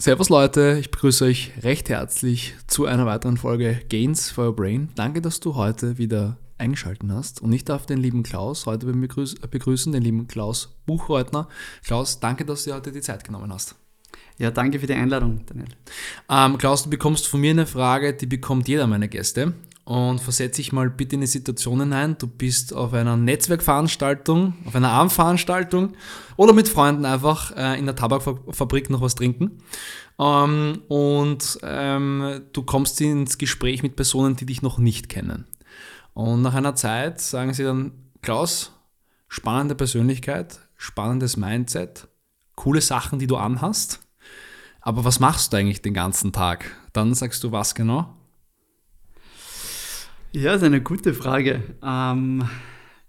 Servus Leute, ich begrüße euch recht herzlich zu einer weiteren Folge Gains for Your Brain. Danke, dass du heute wieder eingeschaltet hast und ich darf den lieben Klaus heute begrüßen, den lieben Klaus Buchreutner. Klaus, danke, dass du dir heute die Zeit genommen hast. Ja, danke für die Einladung, Daniel. Ähm, Klaus, du bekommst von mir eine Frage, die bekommt jeder meiner Gäste. Und versetze dich mal bitte in die Situation hinein. Du bist auf einer Netzwerkveranstaltung, auf einer Abendveranstaltung oder mit Freunden einfach äh, in der Tabakfabrik noch was trinken. Ähm, und ähm, du kommst ins Gespräch mit Personen, die dich noch nicht kennen. Und nach einer Zeit sagen sie dann, Klaus, spannende Persönlichkeit, spannendes Mindset, coole Sachen, die du anhast. Aber was machst du eigentlich den ganzen Tag? Dann sagst du was genau? Ja, das ist eine gute Frage. Ähm,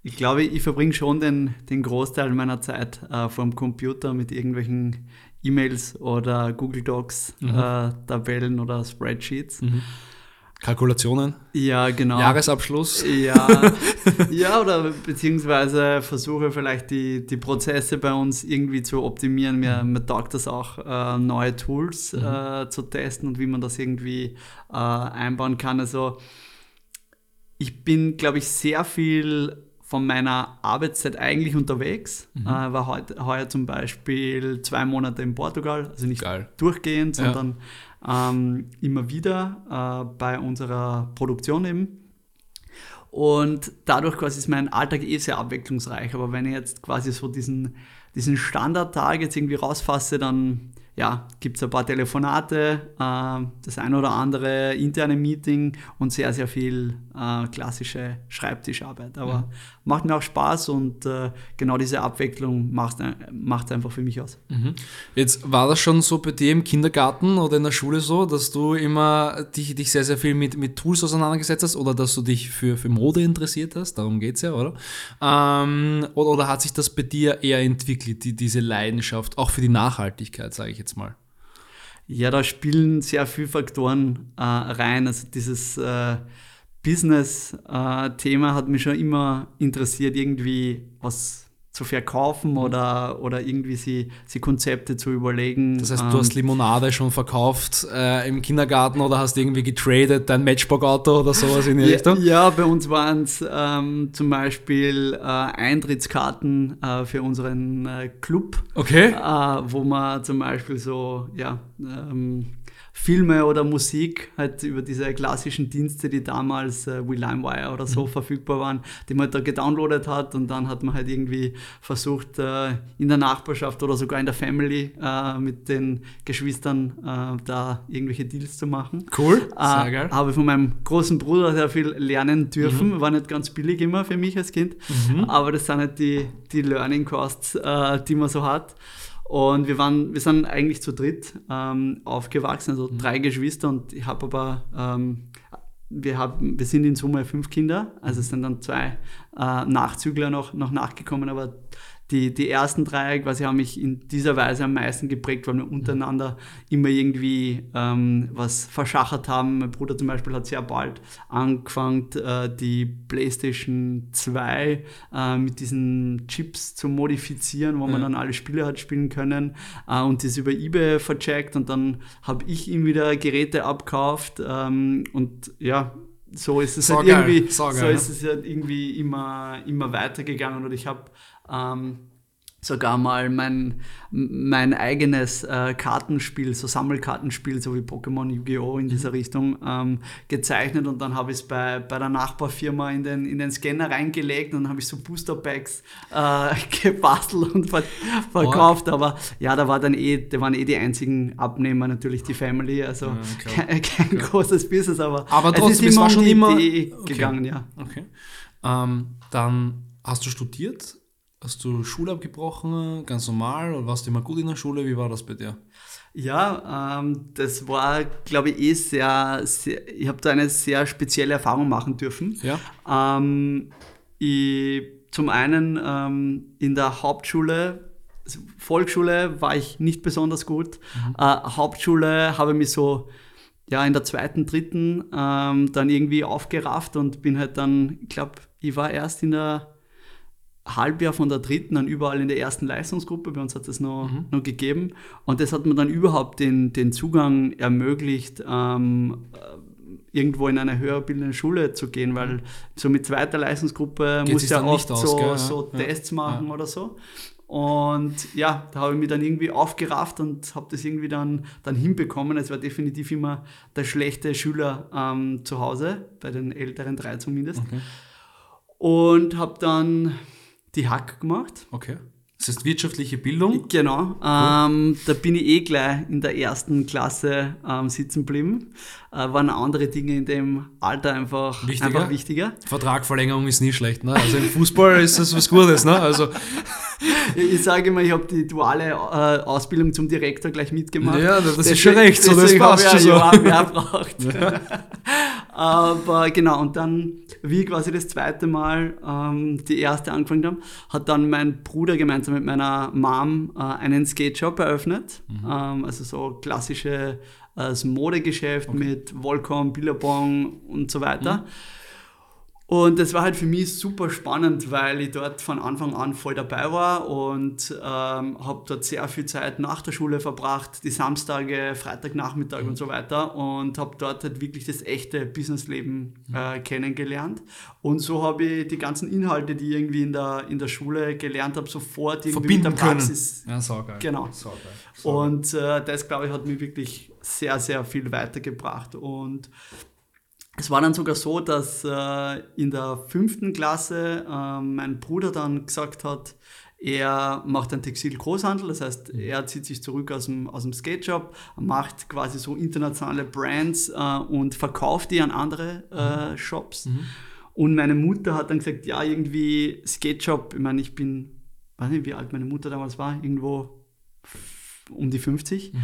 ich glaube, ich verbringe schon den, den Großteil meiner Zeit äh, vom Computer mit irgendwelchen E-Mails oder Google Docs, mhm. äh, Tabellen oder Spreadsheets. Mhm. Kalkulationen? Ja, genau. Jahresabschluss? Ja, ja oder beziehungsweise versuche vielleicht die, die Prozesse bei uns irgendwie zu optimieren. Mir, mhm. mir taugt das auch, äh, neue Tools mhm. äh, zu testen und wie man das irgendwie äh, einbauen kann. Also ich bin, glaube ich, sehr viel von meiner Arbeitszeit eigentlich unterwegs. Mhm. Äh, war heute, heuer zum Beispiel zwei Monate in Portugal, also nicht Geil. durchgehend, sondern ja. ähm, immer wieder äh, bei unserer Produktion eben. Und dadurch quasi ist mein Alltag eh sehr abwechslungsreich. Aber wenn ich jetzt quasi so diesen, diesen Standardtag jetzt irgendwie rausfasse, dann ja, gibt es ein paar Telefonate, äh, das ein oder andere interne Meeting und sehr, sehr viel äh, klassische Schreibtischarbeit. Aber. Macht mir auch Spaß und äh, genau diese Abwechslung macht es einfach für mich aus. Mhm. Jetzt war das schon so bei dir im Kindergarten oder in der Schule so, dass du immer dich, dich sehr, sehr viel mit, mit Tools auseinandergesetzt hast oder dass du dich für, für Mode interessiert hast? Darum geht es ja, oder? Ähm, oder? Oder hat sich das bei dir eher entwickelt, die, diese Leidenschaft, auch für die Nachhaltigkeit, sage ich jetzt mal? Ja, da spielen sehr viele Faktoren äh, rein. Also dieses äh, Business-Thema hat mich schon immer interessiert, irgendwie was zu verkaufen oder, oder irgendwie sie, sie Konzepte zu überlegen. Das heißt, du hast ähm, Limonade schon verkauft äh, im Kindergarten oder hast irgendwie getradet, dein Matchbox-Auto oder sowas in die ja, Richtung? Ja, bei uns waren es ähm, zum Beispiel äh, Eintrittskarten äh, für unseren äh, Club, okay. Äh, wo man zum Beispiel so, ja, ähm, Filme oder Musik halt über diese klassischen Dienste, die damals äh, wie LimeWire oder so mhm. verfügbar waren, die man halt da gedownloadet hat und dann hat man halt irgendwie versucht, äh, in der Nachbarschaft oder sogar in der Family äh, mit den Geschwistern äh, da irgendwelche Deals zu machen. Cool, äh, sehr geil. Habe von meinem großen Bruder sehr viel lernen dürfen, mhm. war nicht ganz billig immer für mich als Kind, mhm. aber das sind halt die, die Learning Costs, äh, die man so hat. Und wir waren, wir sind eigentlich zu dritt ähm, aufgewachsen, also mhm. drei Geschwister und ich habe aber, ähm, wir, hab, wir sind in Summe fünf Kinder, also es sind dann zwei äh, Nachzügler noch, noch nachgekommen, aber die, die ersten drei quasi haben mich in dieser Weise am meisten geprägt, weil wir untereinander immer irgendwie ähm, was verschachert haben. Mein Bruder zum Beispiel hat sehr bald angefangen, äh, die PlayStation 2 äh, mit diesen Chips zu modifizieren, wo ja. man dann alle Spiele hat spielen können äh, und das über eBay vercheckt und dann habe ich ihm wieder Geräte abkauft ähm, und ja, so ist es so halt geil. irgendwie, so, geil, so ist es halt irgendwie immer, immer weitergegangen und ich habe ähm, sogar mal mein, mein eigenes äh, Kartenspiel, so Sammelkartenspiel, so wie Pokémon Yu-Gi-Oh! in dieser mhm. Richtung ähm, gezeichnet und dann habe ich es bei, bei der Nachbarfirma in den, in den Scanner reingelegt und dann habe ich so Booster-Packs äh, gebastelt und ver verkauft, oh. aber ja, da war dann eh, da waren eh die einzigen Abnehmer natürlich die Family, also ja, kein, kein großes Business, aber, aber trotzdem, es ist immer es war schon um immer Idee okay. gegangen, ja. Okay. Ähm, dann hast du studiert Hast du Schule abgebrochen, ganz normal, oder warst du immer gut in der Schule? Wie war das bei dir? Ja, ähm, das war, glaube ich, eh sehr, sehr ich habe da eine sehr spezielle Erfahrung machen dürfen. Ja. Ähm, ich, zum einen ähm, in der Hauptschule, also Volksschule war ich nicht besonders gut. Mhm. Äh, Hauptschule habe ich mich so ja, in der zweiten, dritten ähm, dann irgendwie aufgerafft und bin halt dann, ich glaube, ich war erst in der Halbjahr von der dritten dann überall in der ersten Leistungsgruppe. Bei uns hat es noch, mhm. noch gegeben. Und das hat mir dann überhaupt den, den Zugang ermöglicht, ähm, irgendwo in eine höher bildende Schule zu gehen, weil so mit zweiter Leistungsgruppe muss ja oft aus, so, so ja. Tests machen ja. oder so. Und ja, da habe ich mich dann irgendwie aufgerafft und habe das irgendwie dann, dann hinbekommen. Es war definitiv immer der schlechte Schüler ähm, zu Hause, bei den älteren drei zumindest. Okay. Und habe dann die Hack gemacht. Okay. Das heißt wirtschaftliche Bildung? Genau. Ähm, da bin ich eh gleich in der ersten Klasse ähm, sitzen geblieben. Äh, waren andere Dinge in dem Alter einfach wichtiger. Einfach wichtiger. Vertragverlängerung ist nie schlecht. Ne? Also im Fußball ist das was Gutes. Ne? Also ich sage immer, ich habe die duale äh, Ausbildung zum Direktor gleich mitgemacht. Ja, das deswegen, ist schon recht, so das passt schon so. mehr braucht. Ja. Aber genau, und dann, wie quasi das zweite Mal ähm, die erste angefangen haben, hat dann mein Bruder gemeinsam mit meiner Mom äh, einen Skate-Shop eröffnet. Mhm. Ähm, also so klassische äh, Modegeschäft okay. mit Volcom, Billabong und so weiter. Mhm. Und das war halt für mich super spannend, weil ich dort von Anfang an voll dabei war und ähm, habe dort sehr viel Zeit nach der Schule verbracht, die Samstage, Freitagnachmittag mhm. und so weiter und habe dort halt wirklich das echte Businessleben mhm. äh, kennengelernt. Und so habe ich die ganzen Inhalte, die ich irgendwie in der, in der Schule gelernt habe, sofort irgendwie Verbinden mit der Praxis. Können. Ja, so geil. Genau. So geil. So und äh, das, glaube ich, hat mich wirklich sehr, sehr viel weitergebracht. Und es war dann sogar so, dass äh, in der fünften Klasse äh, mein Bruder dann gesagt hat, er macht einen Textil-Großhandel, das heißt, mhm. er zieht sich zurück aus dem, aus dem Skate-Shop, macht quasi so internationale Brands äh, und verkauft die an andere äh, mhm. Shops. Mhm. Und meine Mutter hat dann gesagt, ja, irgendwie Skate-Shop, ich meine, ich bin, weiß nicht, wie alt meine Mutter damals war, irgendwo um die 50. Mhm.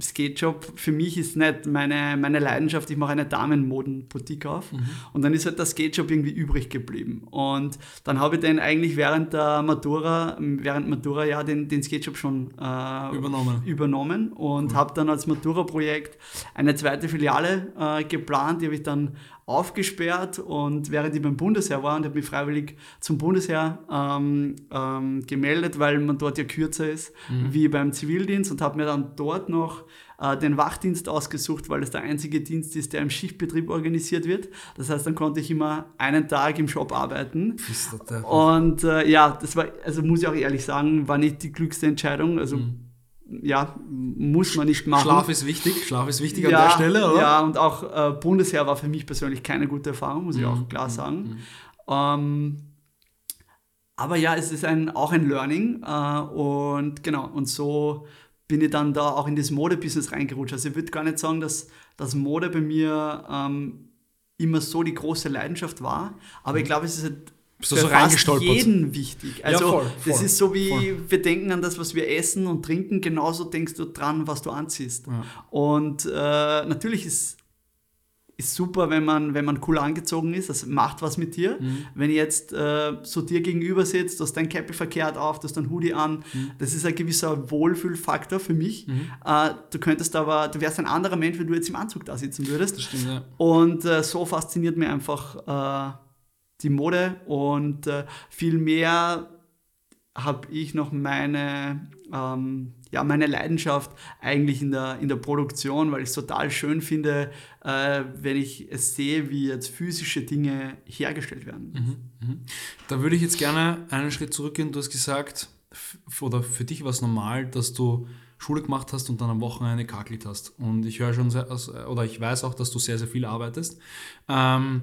Skatejob für mich ist nicht meine, meine Leidenschaft. Ich mache eine Damenmodenboutique auf. Mhm. Und dann ist halt der Skatejob irgendwie übrig geblieben. Und dann habe ich den eigentlich während der Matura, während Matura ja den, den Skatejob schon äh, übernommen. übernommen und cool. habe dann als Matura-Projekt eine zweite Filiale äh, geplant. Die habe ich dann aufgesperrt und während ich beim Bundesheer war und habe mich freiwillig zum Bundesheer ähm, ähm, gemeldet, weil man dort ja kürzer ist mhm. wie beim Zivildienst und habe mir dann dort noch äh, den Wachdienst ausgesucht, weil es der einzige Dienst ist, der im Schichtbetrieb organisiert wird. Das heißt, dann konnte ich immer einen Tag im Shop arbeiten. Und äh, ja, das war, also muss ich auch ehrlich sagen, war nicht die klügste Entscheidung. Also mhm ja, muss man nicht machen. Schlaf ist wichtig, Schlaf ist wichtig ja, an der Stelle, oder? Ja, und auch äh, Bundesheer war für mich persönlich keine gute Erfahrung, muss ich auch mhm. klar mhm. sagen. Mhm. Ähm, aber ja, es ist ein, auch ein Learning äh, und genau, und so bin ich dann da auch in das Modebusiness reingerutscht. Also ich würde gar nicht sagen, dass das Mode bei mir ähm, immer so die große Leidenschaft war, aber mhm. ich glaube, es ist halt bist du so reingestolpert? jeden wichtig. Also ja, voll, voll, das ist so wie voll. wir denken an das, was wir essen und trinken, genauso denkst du dran, was du anziehst. Ja. Und äh, natürlich ist ist super, wenn man, wenn man cool angezogen ist, das macht was mit dir. Mhm. Wenn jetzt äh, so dir gegenüber sitzt, du hast dein Cappy verkehrt auf, du hast dein Hoodie an, mhm. das ist ein gewisser Wohlfühlfaktor für mich. Mhm. Äh, du könntest aber, du wärst ein anderer Mensch, wenn du jetzt im Anzug da sitzen würdest. Stimmt, ja. Und äh, so fasziniert mir einfach äh, die Mode und äh, viel habe ich noch meine, ähm, ja, meine Leidenschaft eigentlich in der, in der Produktion, weil ich es total schön finde, äh, wenn ich es sehe, wie jetzt physische Dinge hergestellt werden. Mhm, mh. Da würde ich jetzt gerne einen Schritt zurückgehen. Du hast gesagt, oder für dich war es normal, dass du Schule gemacht hast und dann am Wochenende kakelt hast. Und ich höre schon, sehr, oder ich weiß auch, dass du sehr, sehr viel arbeitest. Ähm,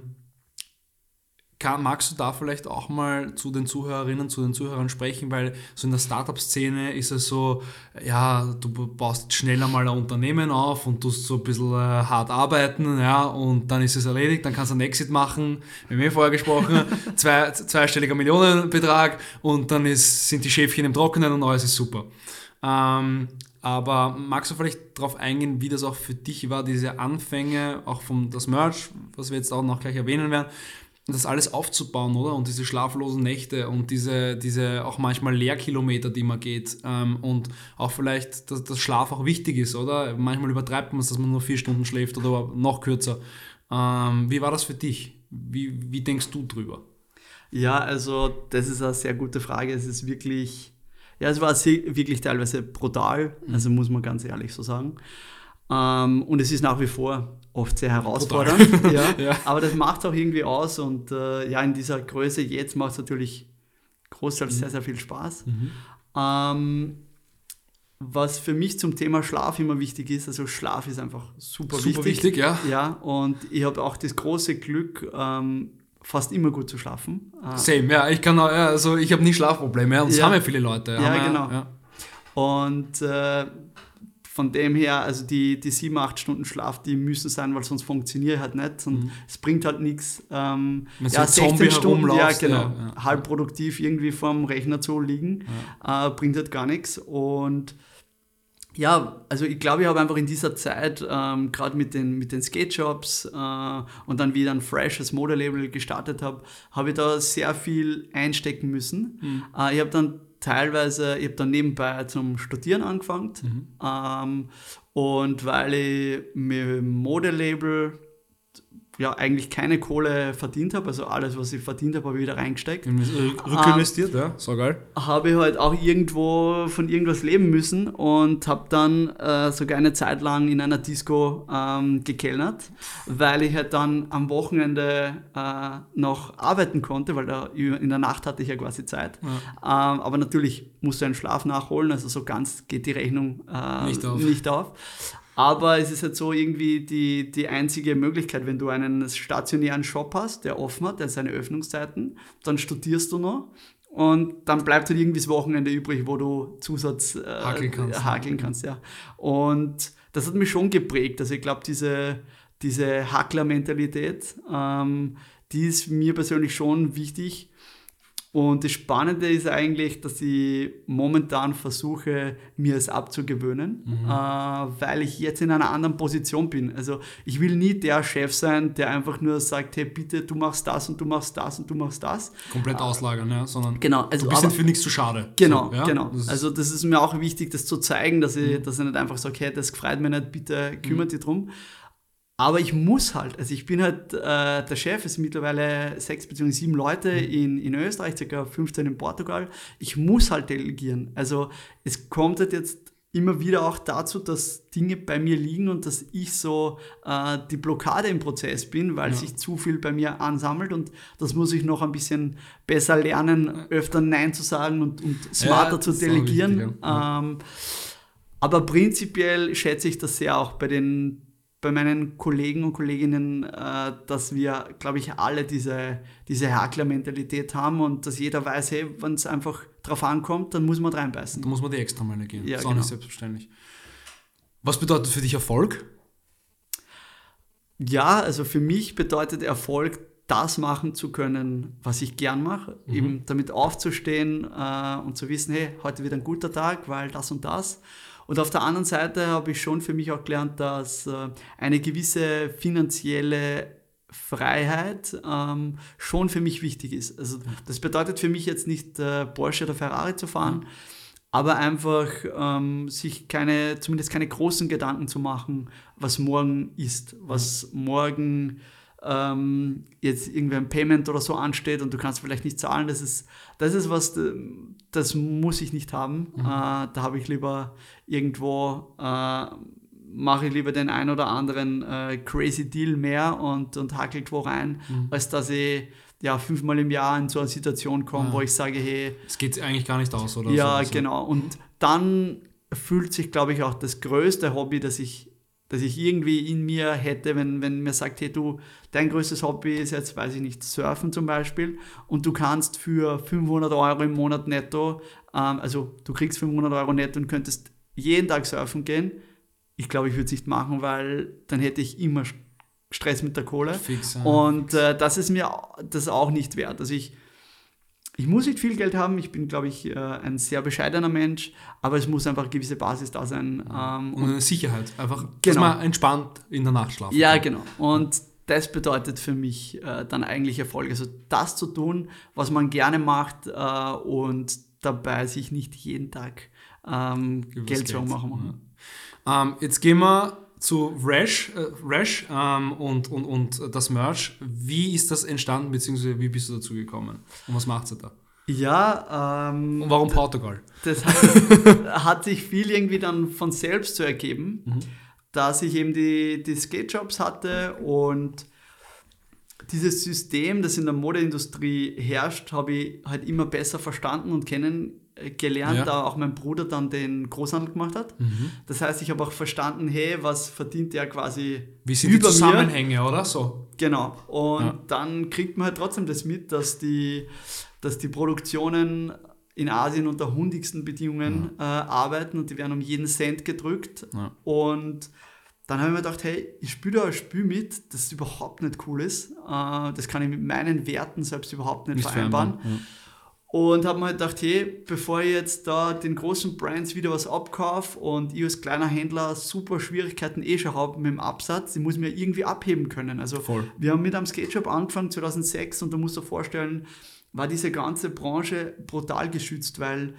kann, magst du da vielleicht auch mal zu den Zuhörerinnen, zu den Zuhörern sprechen, weil so in der Startup-Szene ist es so, ja, du baust schneller mal ein Unternehmen auf und tust so ein bisschen äh, hart arbeiten, ja, und dann ist es erledigt, dann kannst du einen Exit machen, wir haben eh vorher gesprochen, zwei, zweistelliger Millionenbetrag und dann ist, sind die Schäfchen im Trockenen und alles ist super. Ähm, aber magst du vielleicht darauf eingehen, wie das auch für dich war, diese Anfänge, auch vom das Merch, was wir jetzt auch noch gleich erwähnen werden, das alles aufzubauen, oder? Und diese schlaflosen Nächte und diese, diese auch manchmal Leerkilometer, die man geht. Ähm, und auch vielleicht, dass, dass Schlaf auch wichtig ist, oder? Manchmal übertreibt man es, dass man nur vier Stunden schläft oder noch kürzer. Ähm, wie war das für dich? Wie, wie denkst du drüber? Ja, also das ist eine sehr gute Frage. Es ist wirklich, ja, es war wirklich teilweise brutal, mhm. also muss man ganz ehrlich so sagen. Ähm, und es ist nach wie vor oft sehr herausfordernd. ja, ja. Aber das macht auch irgendwie aus und äh, ja, in dieser Größe jetzt macht es natürlich großteils mhm. sehr, sehr viel Spaß. Mhm. Ähm, was für mich zum Thema Schlaf immer wichtig ist, also Schlaf ist einfach super, super wichtig. wichtig ja. ja. Und ich habe auch das große Glück, ähm, fast immer gut zu schlafen. Äh, Same, ja, ich kann auch, also ich habe nie Schlafprobleme und das ja. haben ja viele Leute. Ja, genau. Ja. Und äh, von dem her, also die, die sieben, acht Stunden Schlaf, die müssen sein, weil sonst funktioniert halt nicht und mhm. es bringt halt nichts. Ähm, ja, 16 Stunden, ja, genau, ja, ja. halb produktiv irgendwie vorm Rechner zu liegen, ja. äh, bringt halt gar nichts. Und ja, also ich glaube, ich habe einfach in dieser Zeit, ähm, gerade mit den, mit den Skate-Shops äh, und dann wieder ein freshes Modelabel gestartet habe, habe ich da sehr viel einstecken müssen. Mhm. Äh, ich habe dann teilweise, ich habe dann nebenbei zum Studieren angefangen mhm. ähm, und weil ich mit dem Modelabel ja eigentlich keine Kohle verdient habe, also alles, was ich verdient habe, habe ich wieder reingesteckt. Rückinvestiert, ähm, ja, so geil. Habe ich halt auch irgendwo von irgendwas leben müssen und habe dann äh, sogar eine Zeit lang in einer Disco ähm, gekellnert, weil ich halt dann am Wochenende äh, noch arbeiten konnte, weil da in der Nacht hatte ich ja quasi Zeit. Ja. Ähm, aber natürlich musste einen Schlaf nachholen, also so ganz geht die Rechnung äh, nicht auf. Nicht auf. Aber es ist halt so irgendwie die, die einzige Möglichkeit, wenn du einen stationären Shop hast, der offen hat, der seine Öffnungszeiten, dann studierst du noch und dann bleibt halt irgendwie das Wochenende übrig, wo du Zusatz äh, hakeln kannst. Hakeln kannst ja. Und das hat mich schon geprägt. Also ich glaube, diese, diese Hackler-Mentalität, ähm, die ist mir persönlich schon wichtig und das Spannende ist eigentlich, dass ich momentan versuche, mir es abzugewöhnen, mhm. äh, weil ich jetzt in einer anderen Position bin. Also ich will nie der Chef sein, der einfach nur sagt, hey bitte, du machst das und du machst das und du machst das. Komplett äh, auslagern, ja, sondern genau, also, du bist aber, für nichts zu schade. Genau, so, ja? genau. Das also das ist mir auch wichtig, das zu zeigen, dass ich, mhm. dass ich nicht einfach sage, hey, das gefreut mir nicht, bitte kümmert mhm. dich drum. Aber ich muss halt, also ich bin halt, äh, der Chef ist mittlerweile sechs bzw. sieben Leute mhm. in, in Österreich, ca. 15 in Portugal. Ich muss halt delegieren. Also es kommt halt jetzt immer wieder auch dazu, dass Dinge bei mir liegen und dass ich so äh, die Blockade im Prozess bin, weil ja. sich zu viel bei mir ansammelt und das muss ich noch ein bisschen besser lernen, öfter Nein zu sagen und, und smarter ja, zu delegieren. Wichtig, ja. ähm, aber prinzipiell schätze ich das sehr auch bei den bei meinen Kollegen und Kolleginnen, äh, dass wir, glaube ich, alle diese, diese Hakler-Mentalität haben und dass jeder weiß, hey, wenn es einfach drauf ankommt, dann muss man reinbeißen. Da muss man die extra Meile gehen. Ja, das ist genau. auch nicht selbstverständlich. Was bedeutet für dich Erfolg? Ja, also für mich bedeutet Erfolg, das machen zu können, was ich gern mache. Mhm. Eben damit aufzustehen äh, und zu wissen, hey, heute wird ein guter Tag, weil das und das. Und auf der anderen Seite habe ich schon für mich auch gelernt, dass äh, eine gewisse finanzielle Freiheit ähm, schon für mich wichtig ist. Also das bedeutet für mich jetzt nicht äh, Porsche oder Ferrari zu fahren, aber einfach ähm, sich keine, zumindest keine großen Gedanken zu machen, was morgen ist, was morgen ähm, jetzt irgendwie ein Payment oder so ansteht und du kannst vielleicht nicht zahlen, das ist, das ist was, das muss ich nicht haben. Mhm. Äh, da habe ich lieber irgendwo, äh, mache ich lieber den ein oder anderen äh, crazy Deal mehr und, und hackelt wo rein, mhm. als dass ich ja, fünfmal im Jahr in so eine Situation komme, ja. wo ich sage, hey. Es geht eigentlich gar nicht aus, oder? Ja, so, genau. Und dann fühlt sich, glaube ich, auch das größte Hobby, das ich dass ich irgendwie in mir hätte, wenn, wenn mir sagt, hey du, dein größtes Hobby ist jetzt, weiß ich nicht, Surfen zum Beispiel und du kannst für 500 Euro im Monat netto, ähm, also du kriegst 500 Euro netto und könntest jeden Tag surfen gehen. Ich glaube, ich würde es nicht machen, weil dann hätte ich immer Stress mit der Kohle. Fix, ja, und äh, das ist mir das auch nicht wert. Also ich, ich muss nicht viel Geld haben, ich bin, glaube ich, äh, ein sehr bescheidener Mensch, aber es muss einfach eine gewisse Basis da sein. Ähm, und eine Sicherheit, einfach, genau. dass man entspannt in der Nacht schlafen Ja, kann. genau. Und das bedeutet für mich äh, dann eigentlich Erfolg. Also das zu tun, was man gerne macht äh, und dabei sich nicht jeden Tag ähm, Geld zu machen. Ja. Ähm, jetzt gehen wir zu Rash, äh, Rash ähm, und, und, und das Merch. Wie ist das entstanden, beziehungsweise wie bist du dazu gekommen? Und was macht ihr da? Ja, ähm, Und warum Portugal? Das hat, hat, sich viel irgendwie dann von selbst so ergeben, mhm. dass ich eben die, die Skate-Jobs hatte und dieses System, das in der Modeindustrie herrscht, habe ich halt immer besser verstanden und kennengelernt, ja. da auch mein Bruder dann den Großhandel gemacht hat. Mhm. Das heißt, ich habe auch verstanden, hey, was verdient der quasi Wie sind über die Zusammenhänge, mir? oder so? Genau. Und ja. dann kriegt man halt trotzdem das mit, dass die, dass die Produktionen in Asien unter hundigsten Bedingungen ja. äh, arbeiten und die werden um jeden Cent gedrückt. Und dann habe ich mir gedacht, hey, ich spiele da ein Spiel mit, das überhaupt nicht cool ist. Äh, das kann ich mit meinen Werten selbst überhaupt nicht, nicht vereinbaren. Ja. Und habe mir halt gedacht, hey, bevor ich jetzt da den großen Brands wieder was abkaufe und ich als kleiner Händler super Schwierigkeiten eh schon habe mit dem Absatz, ich muss mir irgendwie abheben können. Also Voll. wir haben mit einem Skate Shop angefangen 2006 und du musst dir vorstellen, war diese ganze Branche brutal geschützt, weil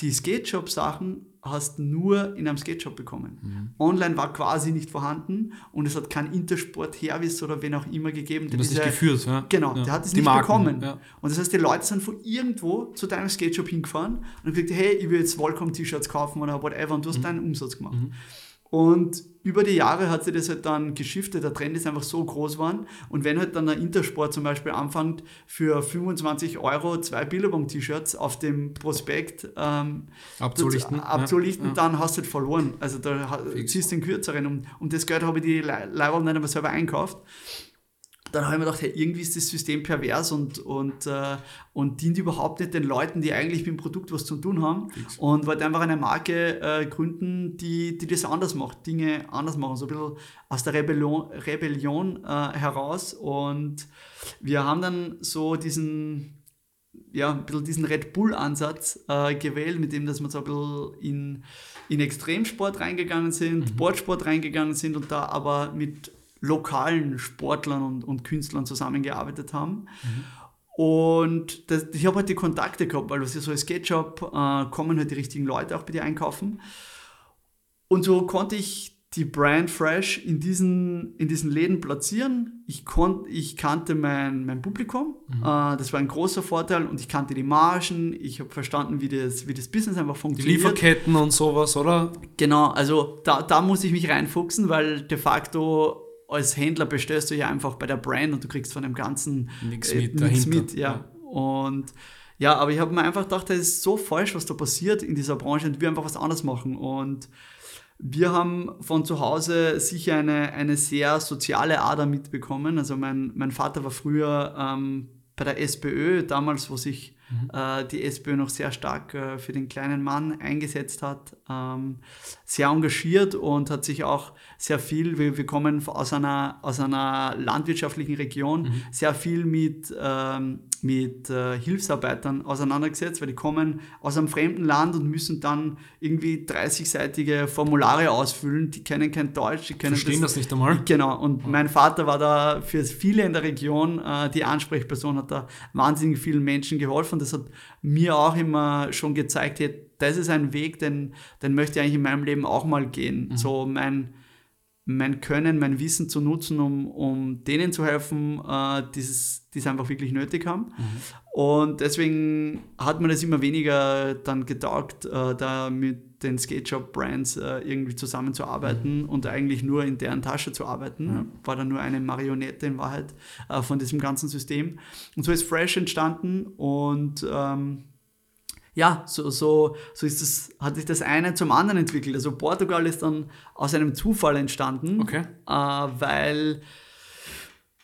die Skate-Shop-Sachen hast nur in einem Skate-Shop bekommen. Mhm. Online war quasi nicht vorhanden und es hat keinen Intersport-Hervis oder wen auch immer gegeben. Der diese, geführt, ja? Genau, ja. der hat es nicht Marken, bekommen. Ja. Und das heißt, die Leute sind von irgendwo zu deinem Skate-Shop hingefahren und gesagt, hey, ich will jetzt Volcom-T-Shirts kaufen oder whatever und du hast mhm. deinen Umsatz gemacht. Mhm. Und über die Jahre hat sich das halt dann geschiftet. Der Trend ist einfach so groß geworden. Und wenn halt dann der Intersport zum Beispiel anfängt, für 25 Euro zwei Billabong-T-Shirts auf dem Prospekt ähm, abzulichten, abzulichten ja, dann hast du halt verloren. Also da Fix. ziehst du den kürzeren. Um, um das Geld habe ich die Leihwahl nicht einmal selber einkauft dann habe ich mir gedacht, hey, irgendwie ist das System pervers und, und, äh, und dient überhaupt nicht den Leuten, die eigentlich mit dem Produkt was zu tun haben. Fix. Und wollte einfach eine Marke äh, gründen, die, die das anders macht, Dinge anders machen, so ein bisschen aus der Rebellion, Rebellion äh, heraus. Und wir haben dann so diesen, ja, ein bisschen diesen Red Bull-Ansatz äh, gewählt, mit dem, dass wir so ein bisschen in, in Extremsport reingegangen sind, mhm. Sportsport reingegangen sind und da aber mit lokalen Sportlern und, und Künstlern zusammengearbeitet haben. Mhm. Und das, ich habe halt die Kontakte gehabt, weil das ist so ein Skate-Shop, äh, kommen halt die richtigen Leute auch bei dir einkaufen. Und so konnte ich die Brand Fresh in diesen, in diesen Läden platzieren. Ich, konnt, ich kannte mein, mein Publikum, mhm. äh, das war ein großer Vorteil und ich kannte die Margen, ich habe verstanden, wie das, wie das Business einfach funktioniert. Die Lieferketten und sowas, oder? Genau, also da, da muss ich mich reinfuchsen, weil de facto als Händler bestellst du ja einfach bei der Brand und du kriegst von dem Ganzen nichts äh, mit. Nichts mit ja. ja. Und ja, aber ich habe mir einfach gedacht, das ist so falsch, was da passiert in dieser Branche und wir einfach was anderes machen. Und wir haben von zu Hause sicher eine, eine sehr soziale Ader mitbekommen. Also mein, mein Vater war früher ähm, bei der SPÖ, damals, wo sich mhm. äh, die SPÖ noch sehr stark äh, für den kleinen Mann eingesetzt hat, ähm, sehr engagiert und hat sich auch sehr viel, wir, wir kommen aus einer, aus einer landwirtschaftlichen Region, mhm. sehr viel mit, ähm, mit äh, Hilfsarbeitern auseinandergesetzt, weil die kommen aus einem fremden Land und müssen dann irgendwie 30-seitige Formulare ausfüllen, die kennen kein Deutsch, die können Verstehen das, das nicht einmal. Genau, und ja. mein Vater war da für viele in der Region äh, die Ansprechperson, hat da wahnsinnig vielen Menschen geholfen. Das hat mir auch immer schon gezeigt, hey, das ist ein Weg, den, den möchte ich eigentlich in meinem Leben auch mal gehen. Mhm. So mein mein Können, mein Wissen zu nutzen, um, um denen zu helfen, äh, die es einfach wirklich nötig haben. Mhm. Und deswegen hat man das immer weniger dann getaugt, äh, da mit den Skate Shop Brands äh, irgendwie zusammenzuarbeiten mhm. und eigentlich nur in deren Tasche zu arbeiten. Mhm. War dann nur eine Marionette in Wahrheit äh, von diesem ganzen System. Und so ist Fresh entstanden und ähm, ja, so, so, so ist das, hat sich das eine zum anderen entwickelt. Also Portugal ist dann aus einem Zufall entstanden, okay. äh, weil,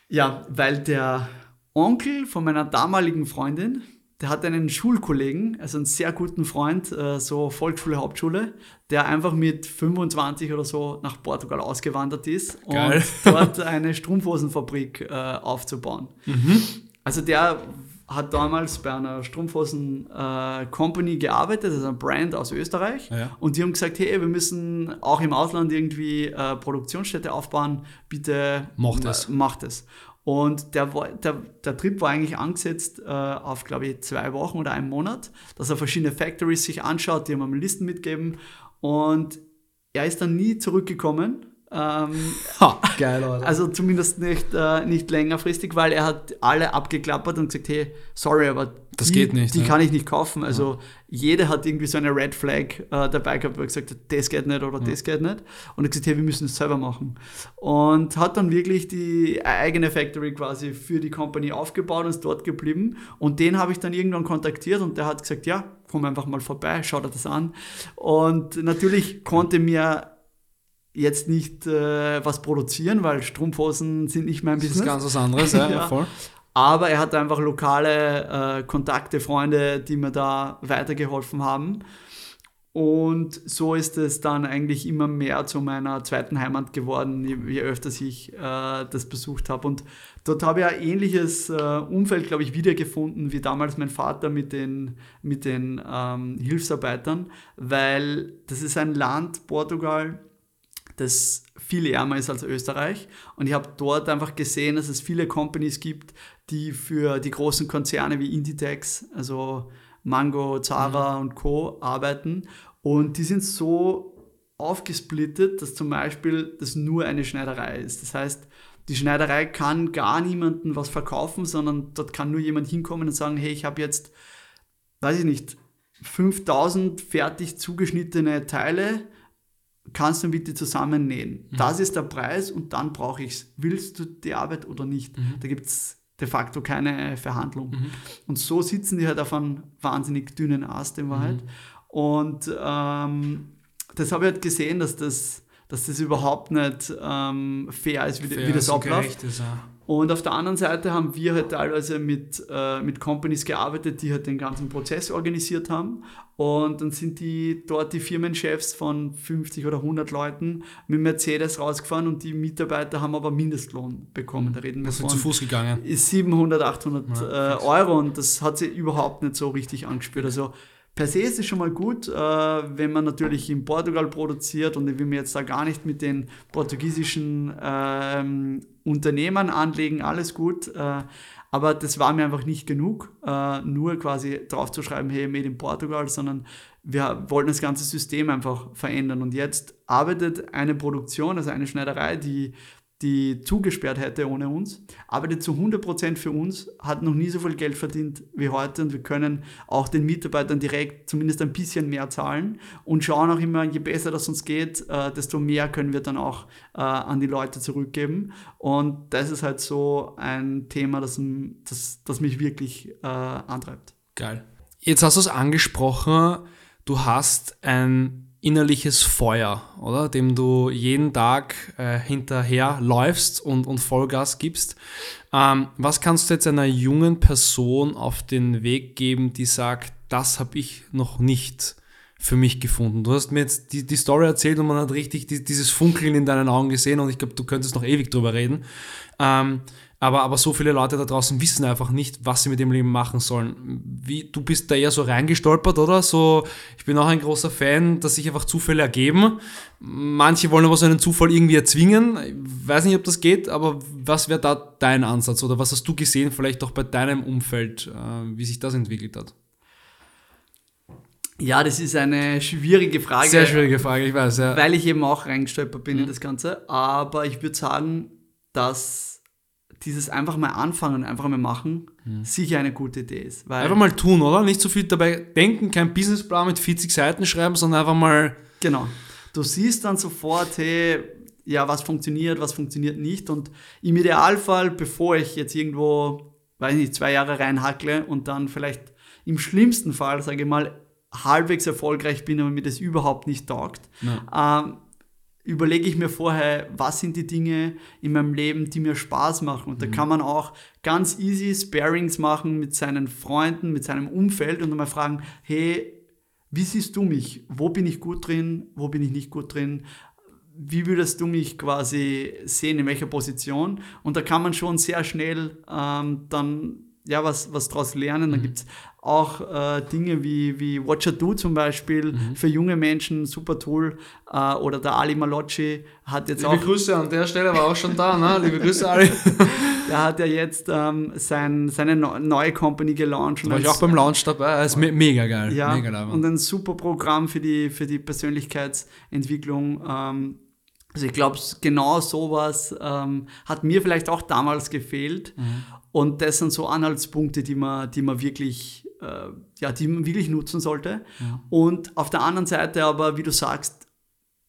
ja, weil der Onkel von meiner damaligen Freundin, der hat einen Schulkollegen, also einen sehr guten Freund, äh, so Volksschule, Hauptschule, der einfach mit 25 oder so nach Portugal ausgewandert ist Geil. und dort eine Strumpfhosenfabrik äh, aufzubauen. Mhm. Also der hat damals bei einer Strumpfhosen-Company äh, gearbeitet, also ein Brand aus Österreich. Ja. Und die haben gesagt, hey, wir müssen auch im Ausland irgendwie äh, Produktionsstätte aufbauen, bitte macht es. Macht es. Und der, der, der Trip war eigentlich angesetzt äh, auf, glaube ich, zwei Wochen oder einen Monat, dass er verschiedene Factories sich anschaut, die ihm Listen mitgeben. Und er ist dann nie zurückgekommen Ähm, ha, geil, oder? Also zumindest nicht, äh, nicht längerfristig, weil er hat alle abgeklappert und gesagt, hey, sorry, aber Das die, geht nicht, die ja. kann ich nicht kaufen. Also jeder hat irgendwie so eine Red Flag äh, dabei gehabt, wo er gesagt hat, das geht nicht oder das geht nicht. Und er hat gesagt, hey, wir müssen es selber machen. Und hat dann wirklich die eigene Factory quasi für die Company aufgebaut und ist dort geblieben. Und den habe ich dann irgendwann kontaktiert und der hat gesagt, ja, komm einfach mal vorbei, schau dir das an. Und natürlich konnte mir jetzt nicht äh, was produzieren, weil Strumpfhosen sind nicht mein das ist Business. ganz was anderes, ja, Ja. voll. Aber er hat einfach lokale äh, Kontakte, Freunde, die mir da weitergeholfen haben. Und so ist es dann eigentlich immer mehr zu meiner zweiten Heimat geworden, je, je öfter ich äh, das besucht habe. Und dort habe ich ein ähnliches äh, Umfeld, glaube ich, wiedergefunden wie damals mein Vater mit den, mit den ähm, Hilfsarbeitern, weil das ist ein Land, Portugal, das viel ärmer ist als Österreich. Und ich habe dort einfach gesehen, dass es viele Companies gibt, die für die großen Konzerne wie Inditex, also Mango, Zara und Co. arbeiten. Und die sind so aufgesplittet, dass zum Beispiel das nur eine Schneiderei ist. Das heißt, die Schneiderei kann gar niemandem was verkaufen, sondern dort kann nur jemand hinkommen und sagen, hey, ich habe jetzt, weiß ich nicht, 5000 fertig zugeschnittene Teile, kannst du bitte zusammennähen. Das ist der Preis und dann brauche ich es. Willst du die Arbeit oder nicht? Da gibt es de facto keine Verhandlung. Und so sitzen die halt auf einem wahnsinnig dünnen Ast in Wahrheit. Und ähm, das habe ich halt gesehen, dass das, dass das überhaupt nicht ähm, fair ist, wie, Fair wie das abläuft. ist, ja. Und auf der anderen Seite haben wir halt teilweise mit, äh, mit Companies gearbeitet, die halt den ganzen Prozess organisiert haben. Und dann sind die dort die Firmenchefs von 50 oder 100 Leuten mit Mercedes rausgefahren und die Mitarbeiter haben aber Mindestlohn bekommen. Da reden wir Das von zu Fuß gegangen. ist 700, 800 äh, Euro und das hat sie überhaupt nicht so richtig angespürt. Also per se ist es schon mal gut, äh, wenn man natürlich in Portugal produziert und ich will mir jetzt da gar nicht mit den portugiesischen ähm, Unternehmern anlegen, alles gut. Äh, aber das war mir einfach nicht genug, äh, nur quasi draufzuschreiben, hey, made in Portugal, sondern wir wollten das ganze System einfach verändern. Und jetzt arbeitet eine Produktion, also eine Schneiderei, die die zugesperrt hätte ohne uns, arbeitet zu 100% für uns, hat noch nie so viel Geld verdient wie heute und wir können auch den Mitarbeitern direkt zumindest ein bisschen mehr zahlen und schauen auch immer, je besser das uns geht, äh, desto mehr können wir dann auch äh, an die Leute zurückgeben und das ist halt so ein Thema, das, das, das mich wirklich äh, antreibt. Geil. Jetzt hast du es angesprochen, du hast ein innerliches Feuer, oder? Dem du jeden Tag äh, hinterher und, und Vollgas gibst. Ähm, was kannst du jetzt einer jungen Person auf den Weg geben, die sagt, das habe ich noch nicht für mich gefunden? Du hast mir jetzt die, die Story erzählt und man hat richtig die, dieses Funkeln in deinen Augen gesehen und ich glaube, du könntest noch ewig drüber reden. Ähm, aber, aber so viele Leute da draußen wissen einfach nicht, was sie mit dem Leben machen sollen. Wie, du bist da eher so reingestolpert, oder? So, ich bin auch ein großer Fan, dass sich einfach Zufälle ergeben. Manche wollen aber so einen Zufall irgendwie erzwingen. Ich weiß nicht, ob das geht, aber was wäre da dein Ansatz? Oder was hast du gesehen, vielleicht auch bei deinem Umfeld, äh, wie sich das entwickelt hat? Ja, das ist eine schwierige Frage. Sehr schwierige Frage, ich weiß, ja. Weil ich eben auch reingestolpert bin in das Ganze. Aber ich würde sagen, dass dieses einfach mal anfangen, einfach mal machen, sicher eine gute Idee ist. Einfach mal tun, oder? Nicht so viel dabei denken, kein Businessplan mit 40 Seiten schreiben, sondern einfach mal. Genau. Du siehst dann sofort, hey, ja, was funktioniert, was funktioniert nicht. Und im Idealfall, bevor ich jetzt irgendwo, weiß nicht, zwei Jahre reinhackle und dann vielleicht im schlimmsten Fall, sage ich mal, halbwegs erfolgreich bin, aber mir das überhaupt nicht taugt, ähm, überlege ich mir vorher, was sind die Dinge in meinem Leben, die mir Spaß machen. Und da kann man auch ganz easy Sparings machen mit seinen Freunden, mit seinem Umfeld und dann mal fragen, hey, wie siehst du mich? Wo bin ich gut drin? Wo bin ich nicht gut drin? Wie würdest du mich quasi sehen? In welcher Position? Und da kann man schon sehr schnell ähm, dann ja, was, was daraus lernen. Dann gibt es auch äh, Dinge wie, wie Watcher Do zum Beispiel für junge Menschen, super Tool. Äh, oder der Ali Malocci hat jetzt auch Grüße an der Stelle, war auch schon da, ne? Liebe Grüße, Ali. Der hat ja jetzt ähm, sein, seine neu- neue Company gelauncht. War ich auch beim Launch dabei, ist me mega geil. ja, mega geil. und ein super Programm für die, für die Persönlichkeitsentwicklung. Ähm, Also ich glaube, genau sowas ähm, hat mir vielleicht auch damals gefehlt. Mhm. Und das sind so Anhaltspunkte, die man, die man wirklich, äh, ja, die man wirklich nutzen sollte. Ja. Und auf der anderen Seite aber, wie du sagst,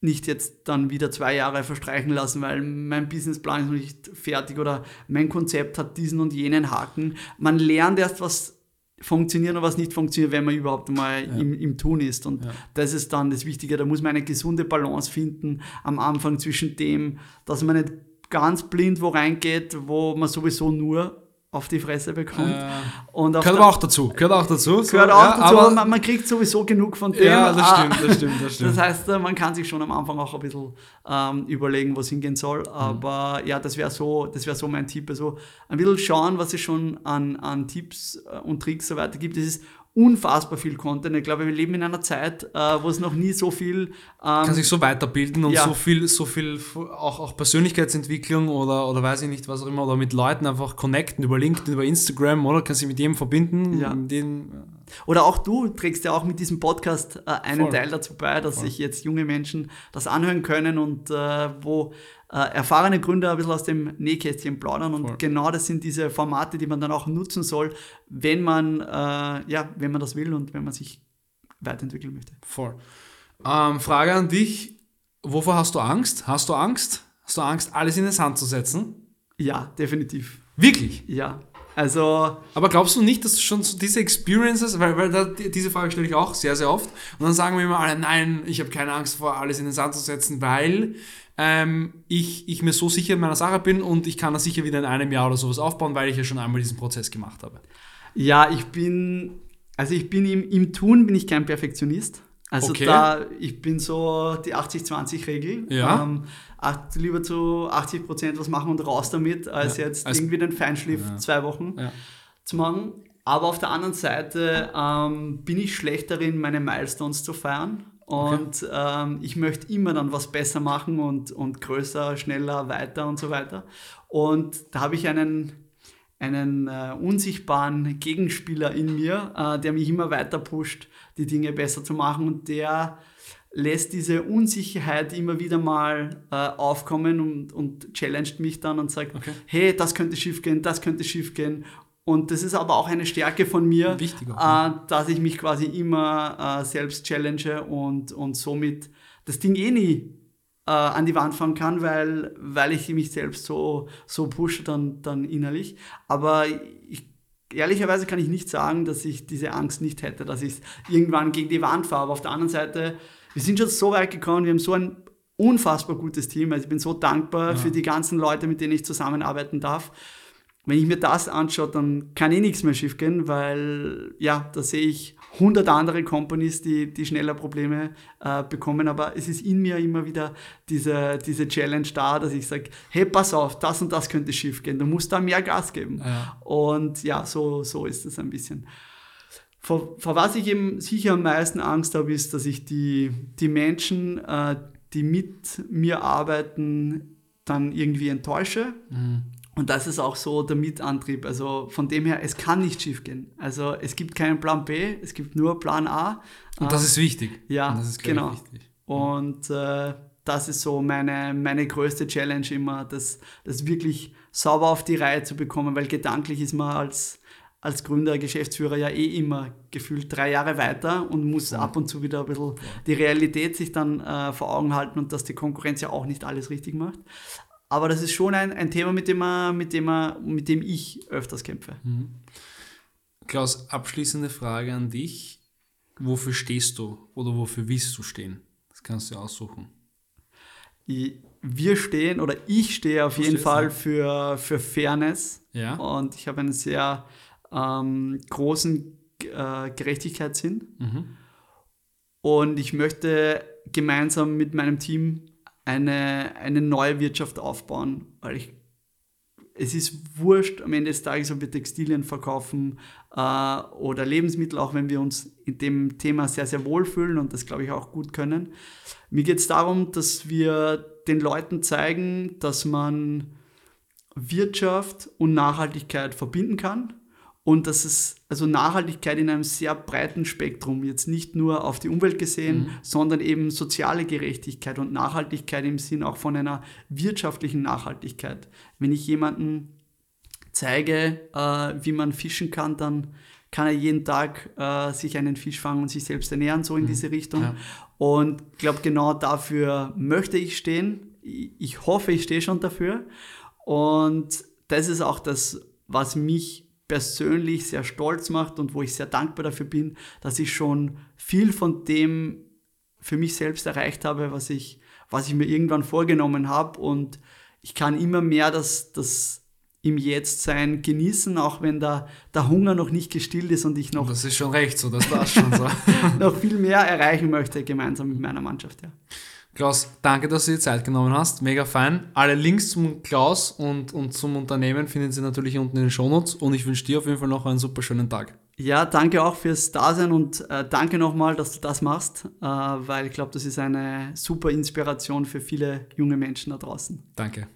nicht jetzt dann wieder zwei Jahre verstreichen lassen, weil mein Businessplan ist noch nicht fertig oder mein Konzept hat diesen und jenen Haken. Man lernt erst, was funktioniert und was nicht funktioniert, wenn man überhaupt mal ja. im, im Tun ist. Und ja. das ist dann das Wichtige. Da muss man eine gesunde Balance finden am Anfang zwischen dem, dass man nicht ganz blind wo reingeht, wo man sowieso nur auf die Fresse bekommt. Äh, und gehört aber auch dazu. Gehört auch dazu. Gehört auch ja, dazu. Aber man, man, kriegt sowieso genug von dem. Ja, das stimmt, das stimmt, das stimmt. Das heißt, man kann sich schon am Anfang auch ein bisschen ähm, überlegen, wo es hingehen soll. Mhm. Aber mhm. ja, das wäre so, das so mein Tipp. Also ein bisschen schauen, was es schon an, an Tipps äh, und Tricks so weiter gibt. Das ist unfassbar viel Content. Ich glaube, wir leben in einer Zeit, äh, wo es noch nie so viel. Ähm, Kann sich so weiterbilden und ja. so viel, so viel auch, auch Persönlichkeitsentwicklung oder, oder weiß ich nicht, was auch immer, oder mit Leuten einfach connecten über LinkedIn, über Instagram, oder? Kann sich mit jedem verbinden. Ja. Den, oder auch du trägst ja auch mit diesem Podcast äh, einen Voll. Teil dazu bei, dass Voll. sich jetzt junge Menschen das anhören können und äh, wo äh, erfahrene Gründer ein bisschen aus dem Nähkästchen plaudern. Und Voll. genau das sind diese Formate, die man dann auch nutzen soll, wenn man, äh, ja, wenn man das will und wenn man sich weiterentwickeln möchte. Voll. Ähm, Frage an dich: Wovor hast du Angst? Hast du Angst? Hast du Angst, alles in den Sand zu setzen? Ja, definitiv. Wirklich? Ja. Also. Aber glaubst du nicht, dass schon so diese Experiences, weil, weil da, diese Frage stelle ich auch sehr, sehr oft, und dann sagen wir immer alle, nein, ich habe keine Angst vor, alles in den Sand zu setzen, weil ähm, ich, ich mir so sicher in meiner Sache bin und ich kann das sicher wieder in einem Jahr oder sowas aufbauen, weil ich ja schon einmal diesen Prozess gemacht habe. Ja, ich bin, also ich bin im, im Tun bin ich kein Perfektionist. Also okay. da, ich bin so die 80-20-Regel. Ja. Ähm, lieber zu 80 Prozent was machen und raus damit, als ja. jetzt als, irgendwie den Feinschliff ja. zwei Wochen ja. zu machen. Aber auf der anderen Seite ähm, bin ich schlecht darin, meine Milestones zu feiern. Und okay. ähm, ich möchte immer dann was besser machen und, und größer, schneller, weiter und so weiter. Und da habe ich einen, einen äh, unsichtbaren Gegenspieler in mir, äh, der mich immer weiter pusht, die Dinge besser zu machen. Und der lässt diese Unsicherheit immer wieder mal äh, aufkommen und, und challenged mich dann und sagt, okay. hey, das könnte schief gehen, das könnte schief gehen. Und das ist aber auch eine Stärke von mir, äh, dass ich mich quasi immer äh, selbst challenge und, und somit das Ding eh nie äh, an die Wand fahren kann, weil, weil ich mich selbst so, so pushe dann, dann innerlich. Aber ich, ehrlicherweise kann ich nicht sagen, dass ich diese Angst nicht hätte, dass ich irgendwann gegen die Wand fahre. Aber auf der anderen Seite, wir sind schon so weit gekommen, wir haben so ein unfassbar gutes Team. Also ich bin so dankbar ja. für die ganzen Leute, mit denen ich zusammenarbeiten darf wenn ich mir das anschaue, dann kann eh nichts mehr schief gehen, weil ja, da sehe ich hundert andere Companies, die, die schneller Probleme äh, bekommen. Aber es ist in mir immer wieder diese, diese Challenge da, dass ich sage, hey, pass auf, das und das könnte schief gehen. Du musst da mehr Gas geben. Ja. Und ja, so, so ist es ein bisschen. Vor, vor was ich eben sicher am meisten Angst habe, ist, dass ich die, die Menschen, äh, die mit mir arbeiten, dann irgendwie enttäusche. Mhm und das ist auch so der Mitantrieb. Also von dem her, es kann nicht schief gehen. Also es gibt keinen Plan B, es gibt nur Plan A. Und das ist wichtig. Ja, das ist, genau. Wichtig. Und äh, das ist so meine, meine größte Challenge immer, das, das wirklich sauber auf die Reihe zu bekommen, weil gedanklich ist man als, als Gründer, Geschäftsführer ja eh immer gefühlt drei Jahre weiter und muss ab und zu wieder ein bisschen die Realität sich dann äh, vor Augen halten und dass die Konkurrenz ja auch nicht alles richtig macht. Aber das ist schon ein, ein Thema, mit dem, man, mit, dem man, mit dem ich öfters kämpfe. Mhm. Klaus, abschließende Frage an dich. Wofür stehst du oder wofür willst du stehen? Das kannst du aussuchen. Wir stehen oder ich stehe auf du jeden Fall für, für Fairness. Ja. Und ich habe einen sehr ähm, großen äh, Gerechtigkeitssinn. Mhm. Und ich möchte gemeinsam mit meinem Team eine, eine neue Wirtschaft aufbauen, weil ich, es ist wurscht am Ende des Tages, ob wir Textilien verkaufen äh, oder Lebensmittel, auch wenn wir uns in dem Thema sehr, sehr wohlfühlen und das, glaube ich, auch gut können. Mir geht es darum, dass wir den Leuten zeigen, dass man Wirtschaft und Nachhaltigkeit verbinden kann und dass es also Nachhaltigkeit in einem sehr breiten Spektrum, jetzt nicht nur auf die Umwelt gesehen, mhm. sondern eben soziale Gerechtigkeit und Nachhaltigkeit im Sinn auch von einer wirtschaftlichen Nachhaltigkeit. Wenn ich jemanden zeige, äh, wie man fischen kann, dann kann er jeden Tag äh, sich einen Fisch fangen und sich selbst ernähren, so in mhm. diese Richtung. Ja. Und ich glaube, genau dafür möchte ich stehen. Ich hoffe, ich stehe schon dafür. Und das ist auch das, was mich persönlich sehr stolz macht und wo ich sehr dankbar dafür bin, dass ich schon viel von dem für mich selbst erreicht habe, was ich, was ich mir irgendwann vorgenommen habe. Und ich kann immer mehr das, das im Jetztsein genießen, auch wenn der, der Hunger noch nicht gestillt ist und ich noch. Das ist schon recht so, das war schon so. noch viel mehr erreichen möchte, gemeinsam mit meiner Mannschaft, ja. Klaus, danke, dass du dir Zeit genommen hast. Mega fein. Alle Links zum Klaus und, und zum Unternehmen finden Sie natürlich unten in den Shownotes und ich wünsche dir auf jeden Fall noch einen super schönen Tag. Ja, danke auch fürs Dasein und äh, danke nochmal, dass du das machst, äh, weil ich glaube, das ist eine super Inspiration für viele junge Menschen da draußen. Danke.